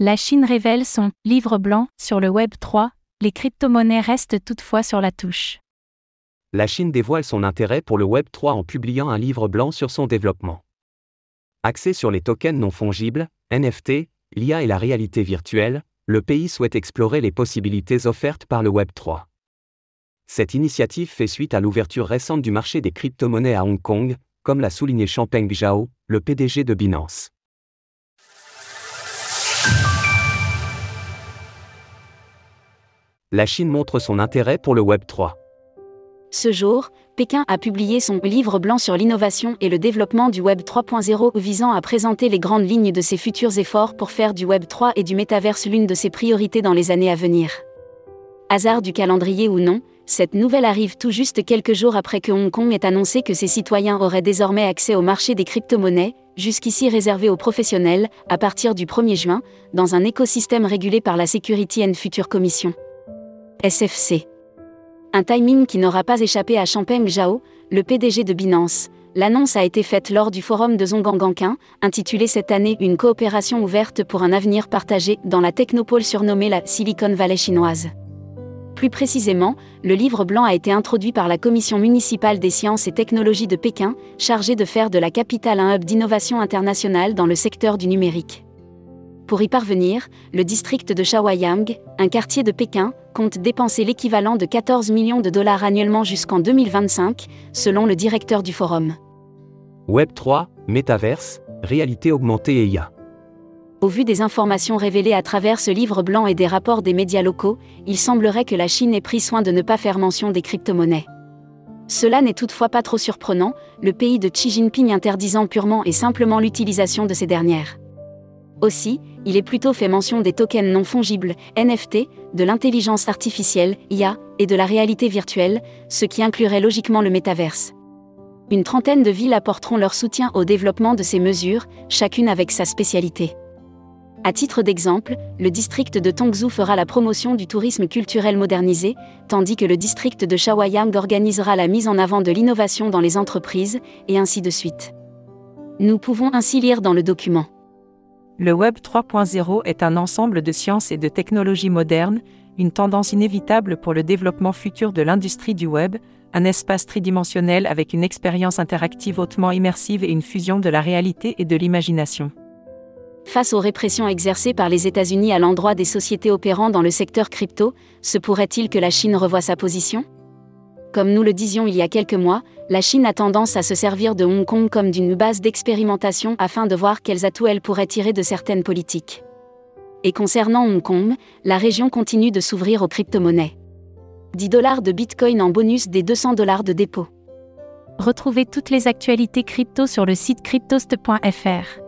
La Chine révèle son livre blanc sur le Web 3, les crypto-monnaies restent toutefois sur la touche. La Chine dévoile son intérêt pour le Web 3 en publiant un livre blanc sur son développement. Axé sur les tokens non fongibles, NFT, l'IA et la réalité virtuelle, le pays souhaite explorer les possibilités offertes par le Web 3. Cette initiative fait suite à l'ouverture récente du marché des crypto-monnaies à Hong Kong, comme l'a souligné Champeng Zhao, le PDG de Binance. La Chine montre son intérêt pour le Web 3. Ce jour, Pékin a publié son livre blanc sur l'innovation et le développement du Web 3.0 visant à présenter les grandes lignes de ses futurs efforts pour faire du Web 3 et du métaverse l'une de ses priorités dans les années à venir. Hasard du calendrier ou non, cette nouvelle arrive tout juste quelques jours après que Hong Kong ait annoncé que ses citoyens auraient désormais accès au marché des crypto-monnaies, jusqu'ici réservé aux professionnels, à partir du 1er juin, dans un écosystème régulé par la Security and Future Commission. SFC. Un timing qui n'aura pas échappé à Champeng Zhao, le PDG de Binance. L'annonce a été faite lors du forum de Zhongganganquin, intitulé cette année Une coopération ouverte pour un avenir partagé dans la technopole surnommée la Silicon Valley chinoise. Plus précisément, le livre blanc a été introduit par la Commission municipale des sciences et technologies de Pékin, chargée de faire de la capitale un hub d'innovation internationale dans le secteur du numérique. Pour y parvenir, le district de Shaoyang, un quartier de Pékin, compte dépenser l'équivalent de 14 millions de dollars annuellement jusqu'en 2025, selon le directeur du forum. Web 3, métaverse, réalité augmentée et IA. Au vu des informations révélées à travers ce livre blanc et des rapports des médias locaux, il semblerait que la Chine ait pris soin de ne pas faire mention des crypto-monnaies. Cela n'est toutefois pas trop surprenant, le pays de Xi Jinping interdisant purement et simplement l'utilisation de ces dernières. Aussi, il est plutôt fait mention des tokens non fongibles, NFT, de l'intelligence artificielle, IA, et de la réalité virtuelle, ce qui inclurait logiquement le métaverse. Une trentaine de villes apporteront leur soutien au développement de ces mesures, chacune avec sa spécialité. À titre d'exemple, le district de Tongzhou fera la promotion du tourisme culturel modernisé, tandis que le district de Shawayang organisera la mise en avant de l'innovation dans les entreprises, et ainsi de suite. Nous pouvons ainsi lire dans le document. Le Web 3.0 est un ensemble de sciences et de technologies modernes, une tendance inévitable pour le développement futur de l'industrie du Web, un espace tridimensionnel avec une expérience interactive hautement immersive et une fusion de la réalité et de l'imagination. Face aux répressions exercées par les États-Unis à l'endroit des sociétés opérant dans le secteur crypto, se pourrait-il que la Chine revoie sa position? Comme nous le disions il y a quelques mois, la Chine a tendance à se servir de Hong Kong comme d'une base d'expérimentation afin de voir quels atouts elle pourrait tirer de certaines politiques. Et concernant Hong Kong, la région continue de s'ouvrir aux crypto-monnaies. 10 dollars de Bitcoin en bonus des 200 dollars de dépôt. Retrouvez toutes les actualités crypto sur le site cryptost.fr.